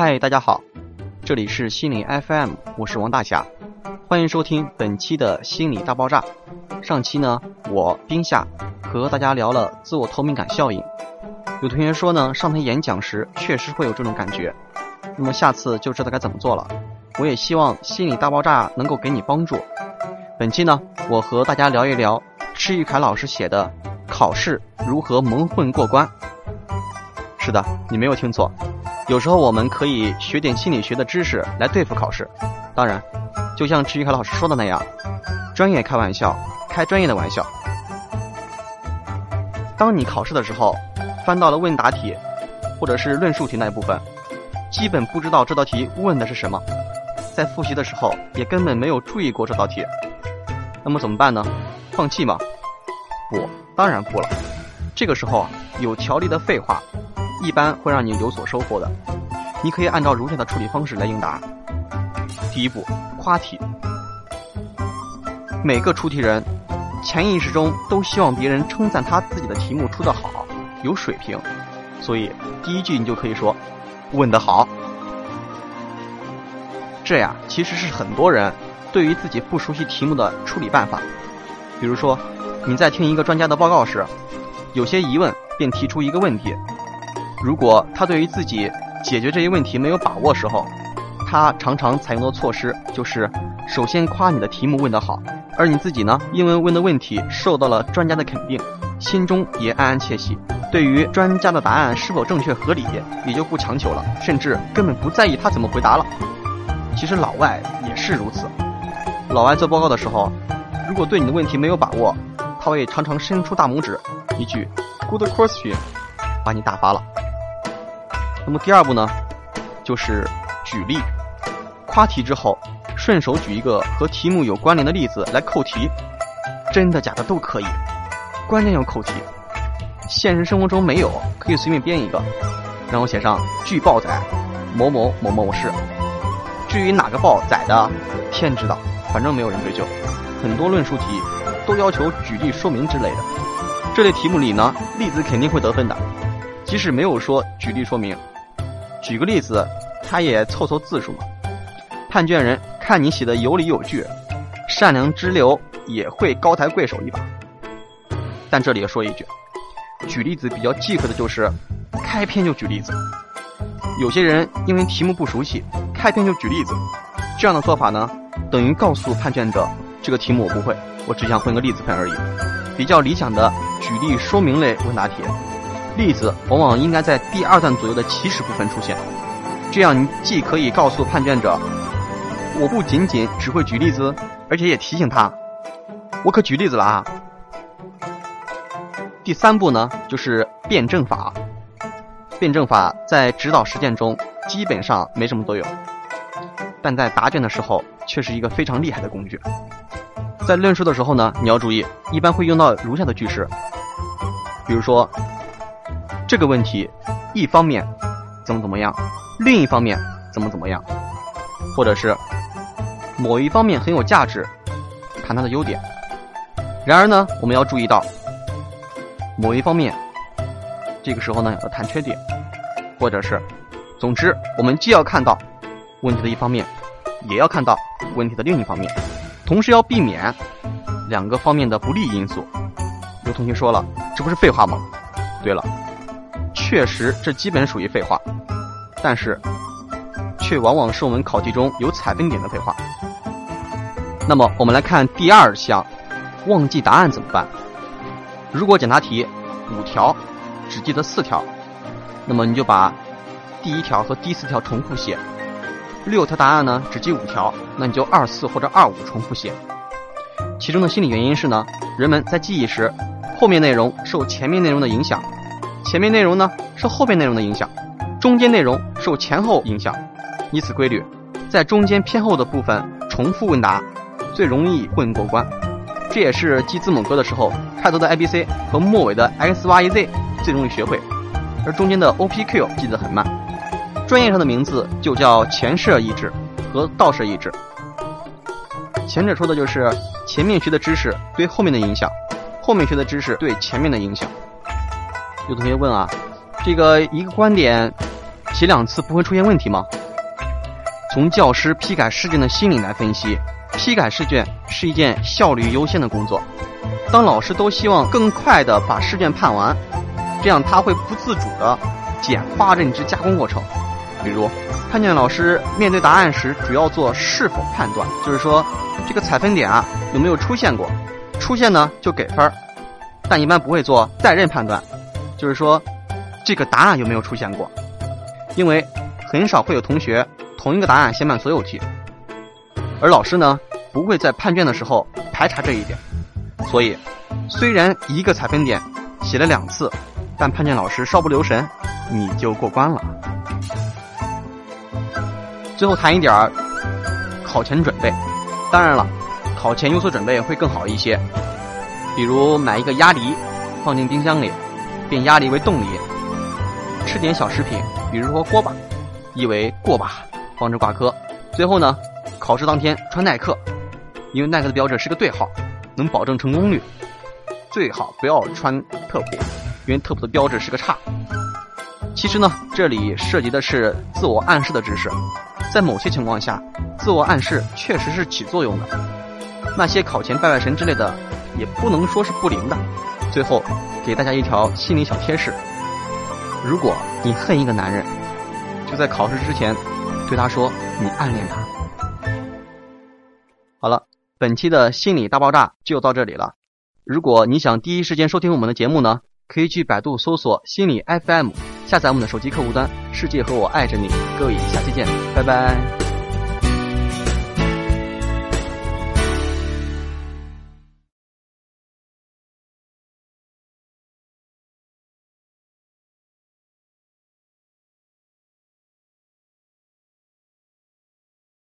嗨，大家好，这里是心理 FM，我是王大侠，欢迎收听本期的心理大爆炸。上期呢，我冰夏和大家聊了自我透明感效应，有同学说呢，上台演讲时确实会有这种感觉，那么下次就知道该怎么做了。我也希望心理大爆炸能够给你帮助。本期呢，我和大家聊一聊施玉凯老师写的《考试如何蒙混过关》。是的，你没有听错。有时候我们可以学点心理学的知识来对付考试。当然，就像池玉凯老师说的那样，专业开玩笑，开专业的玩笑。当你考试的时候，翻到了问答题，或者是论述题那一部分，基本不知道这道题问的是什么，在复习的时候也根本没有注意过这道题。那么怎么办呢？放弃吗？不，当然不了。这个时候有条理的废话。一般会让你有所收获的。你可以按照如下的处理方式来应答。第一步，夸题。每个出题人潜意识中都希望别人称赞他自己的题目出得好，有水平，所以第一句你就可以说：“问得好。”这呀，其实是很多人对于自己不熟悉题目的处理办法。比如说，你在听一个专家的报告时，有些疑问，便提出一个问题。如果他对于自己解决这些问题没有把握时候，他常常采用的措施就是首先夸你的题目问得好，而你自己呢，因为问的问题受到了专家的肯定，心中也暗暗窃喜，对于专家的答案是否正确合理也就不强求了，甚至根本不在意他怎么回答了。其实老外也是如此，老外做报告的时候，如果对你的问题没有把握，他会常常伸出大拇指，一句 “Good question”，把你打发了。那么第二步呢，就是举例，夸题之后，顺手举一个和题目有关联的例子来扣题，真的假的都可以，关键要扣题。现实生活中没有，可以随便编一个，然后写上据报载某某某某事。至于哪个报载的，天知道，反正没有人追究。很多论述题都要求举例说明之类的，这类题目里呢，例子肯定会得分的，即使没有说举例说明。举个例子，他也凑凑字数嘛。判卷人看你写的有理有据，善良之流也会高抬贵手一把。但这里要说一句，举例子比较忌讳的就是开篇就举例子。有些人因为题目不熟悉，开篇就举例子，这样的做法呢，等于告诉判卷者这个题目我不会，我只想混个例子分而已。比较理想的举例说明类问答题。例子往往应该在第二段左右的起始部分出现，这样你既可以告诉判卷者，我不仅仅只会举例子，而且也提醒他，我可举例子了啊。第三步呢，就是辩证法。辩证法在指导实践中基本上没什么作用，但在答卷的时候却是一个非常厉害的工具。在论述的时候呢，你要注意，一般会用到如下的句式，比如说。这个问题，一方面怎么怎么样，另一方面怎么怎么样，或者是某一方面很有价值，谈它的优点。然而呢，我们要注意到某一方面，这个时候呢要谈缺点，或者是，总之，我们既要看到问题的一方面，也要看到问题的另一方面，同时要避免两个方面的不利因素。有同学说了，这不是废话吗？对了。确实，这基本属于废话，但是，却往往是我们考题中有踩分点的废话。那么，我们来看第二项，忘记答案怎么办？如果简答题五条，只记得四条，那么你就把第一条和第四条重复写；六条答案呢，只记五条，那你就二四或者二五重复写。其中的心理原因是呢，人们在记忆时，后面内容受前面内容的影响。前面内容呢受后面内容的影响，中间内容受前后影响，以此规律，在中间偏后的部分重复问答，最容易混过关。这也是记字母歌的时候，开头的 A B C 和末尾的 X Y Z 最容易学会，而中间的 O P Q 记得很慢。专业上的名字就叫前摄抑制和倒摄抑制。前者说的就是前面学的知识对后面的影响，后面学的知识对前面的影响。有同学问啊，这个一个观点写两次不会出现问题吗？从教师批改试卷的心理来分析，批改试卷是一件效率优先的工作。当老师都希望更快的把试卷判完，这样他会不自主的简化认知加工过程。比如，判卷老师面对答案时，主要做是否判断，就是说这个采分点啊有没有出现过，出现呢就给分儿，但一般不会做再认判断，就是说这个答案有没有出现过，因为很少会有同学。同一个答案写满所有题，而老师呢不会在判卷的时候排查这一点，所以虽然一个采分点写了两次，但判卷老师稍不留神，你就过关了。最后谈一点儿考前准备，当然了，考前有所准备会更好一些，比如买一个鸭梨放进冰箱里，变压力为动力，吃点小食品，比如说锅巴，意为过吧。防止挂科。最后呢，考试当天穿耐克，因为耐克的标志是个对号，能保证成功率。最好不要穿特普，因为特普的标志是个叉。其实呢，这里涉及的是自我暗示的知识，在某些情况下，自我暗示确实是起作用的。那些考前拜拜神之类的，也不能说是不灵的。最后，给大家一条心理小贴士：如果你恨一个男人，就在考试之前。对他说：“你暗恋他。”好了，本期的心理大爆炸就到这里了。如果你想第一时间收听我们的节目呢，可以去百度搜索“心理 FM”，下载我们的手机客户端。世界和我爱着你，各位下期见，拜拜。